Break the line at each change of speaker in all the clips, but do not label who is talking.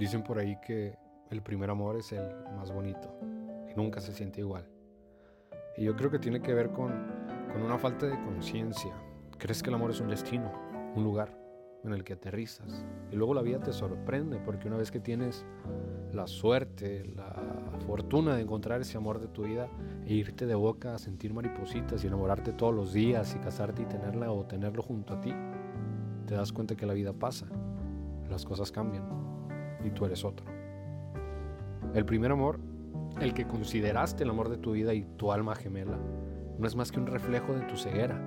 Dicen por ahí que el primer amor es el más bonito y nunca se siente igual. Y yo creo que tiene que ver con, con una falta de conciencia. Crees que el amor es un destino, un lugar en el que aterrizas. Y luego la vida te sorprende porque una vez que tienes la suerte, la fortuna de encontrar ese amor de tu vida e irte de boca a sentir maripositas y enamorarte todos los días y casarte y tenerla o tenerlo junto a ti, te das cuenta que la vida pasa, las cosas cambian y tú eres otro. El primer amor, el que consideraste el amor de tu vida y tu alma gemela, no es más que un reflejo de tu ceguera.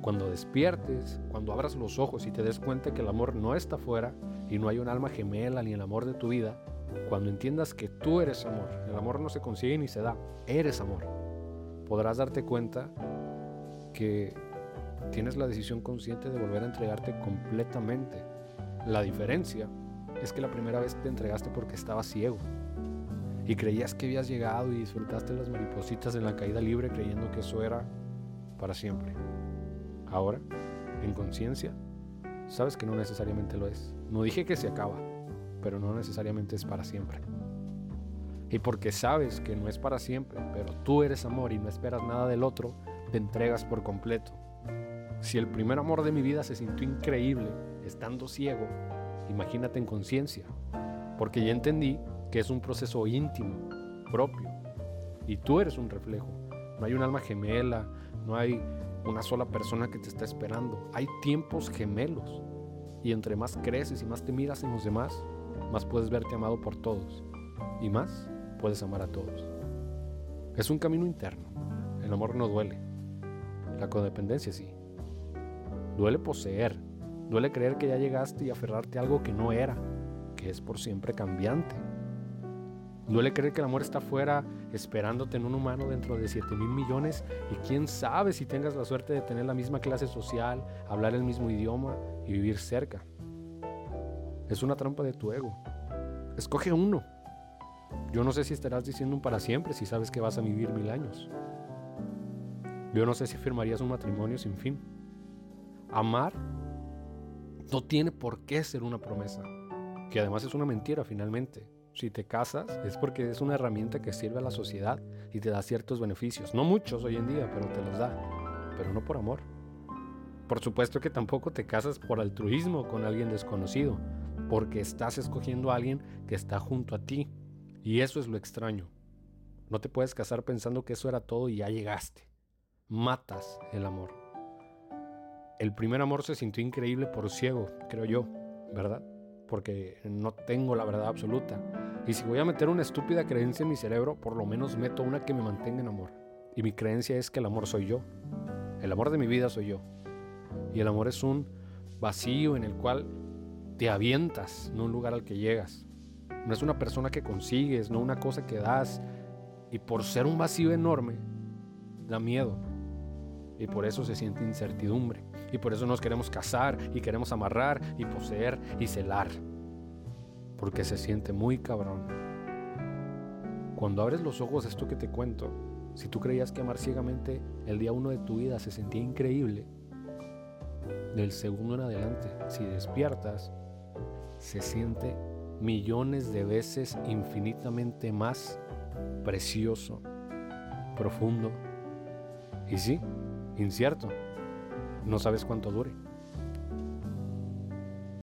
Cuando despiertes, cuando abras los ojos y te des cuenta que el amor no está fuera y no hay un alma gemela ni el amor de tu vida, cuando entiendas que tú eres amor, el amor no se consigue ni se da, eres amor, podrás darte cuenta que tienes la decisión consciente de volver a entregarte completamente. La diferencia es que la primera vez te entregaste porque estabas ciego y creías que habías llegado y disfrutaste las maripositas en la caída libre creyendo que eso era para siempre. Ahora, en conciencia, sabes que no necesariamente lo es. No dije que se acaba, pero no necesariamente es para siempre. Y porque sabes que no es para siempre, pero tú eres amor y no esperas nada del otro, te entregas por completo. Si el primer amor de mi vida se sintió increíble estando ciego, imagínate en conciencia, porque ya entendí que es un proceso íntimo, propio, y tú eres un reflejo. No hay un alma gemela, no hay una sola persona que te está esperando, hay tiempos gemelos. Y entre más creces y más te miras en los demás, más puedes verte amado por todos y más puedes amar a todos. Es un camino interno. El amor no duele. La codependencia sí. Duele poseer. Duele creer que ya llegaste y aferrarte a algo que no era, que es por siempre cambiante. Duele creer que el amor está fuera esperándote en un humano dentro de 7 mil millones y quién sabe si tengas la suerte de tener la misma clase social, hablar el mismo idioma y vivir cerca. Es una trampa de tu ego. Escoge uno. Yo no sé si estarás diciendo un para siempre si sabes que vas a vivir mil años. Yo no sé si firmarías un matrimonio sin fin. Amar no tiene por qué ser una promesa, que además es una mentira finalmente. Si te casas es porque es una herramienta que sirve a la sociedad y te da ciertos beneficios. No muchos hoy en día, pero te los da. Pero no por amor. Por supuesto que tampoco te casas por altruismo con alguien desconocido porque estás escogiendo a alguien que está junto a ti. Y eso es lo extraño. No te puedes casar pensando que eso era todo y ya llegaste. Matas el amor. El primer amor se sintió increíble por ciego, creo yo, ¿verdad? Porque no tengo la verdad absoluta. Y si voy a meter una estúpida creencia en mi cerebro, por lo menos meto una que me mantenga en amor. Y mi creencia es que el amor soy yo. El amor de mi vida soy yo. Y el amor es un vacío en el cual te avientas, no un lugar al que llegas. No es una persona que consigues, no una cosa que das. Y por ser un vacío enorme, da miedo. Y por eso se siente incertidumbre. Y por eso nos queremos casar y queremos amarrar y poseer y celar. Porque se siente muy cabrón. Cuando abres los ojos esto que te cuento, si tú creías que amar ciegamente el día uno de tu vida se sentía increíble, del segundo en adelante, si despiertas, se siente millones de veces infinitamente más precioso, profundo y sí, incierto. No sabes cuánto dure.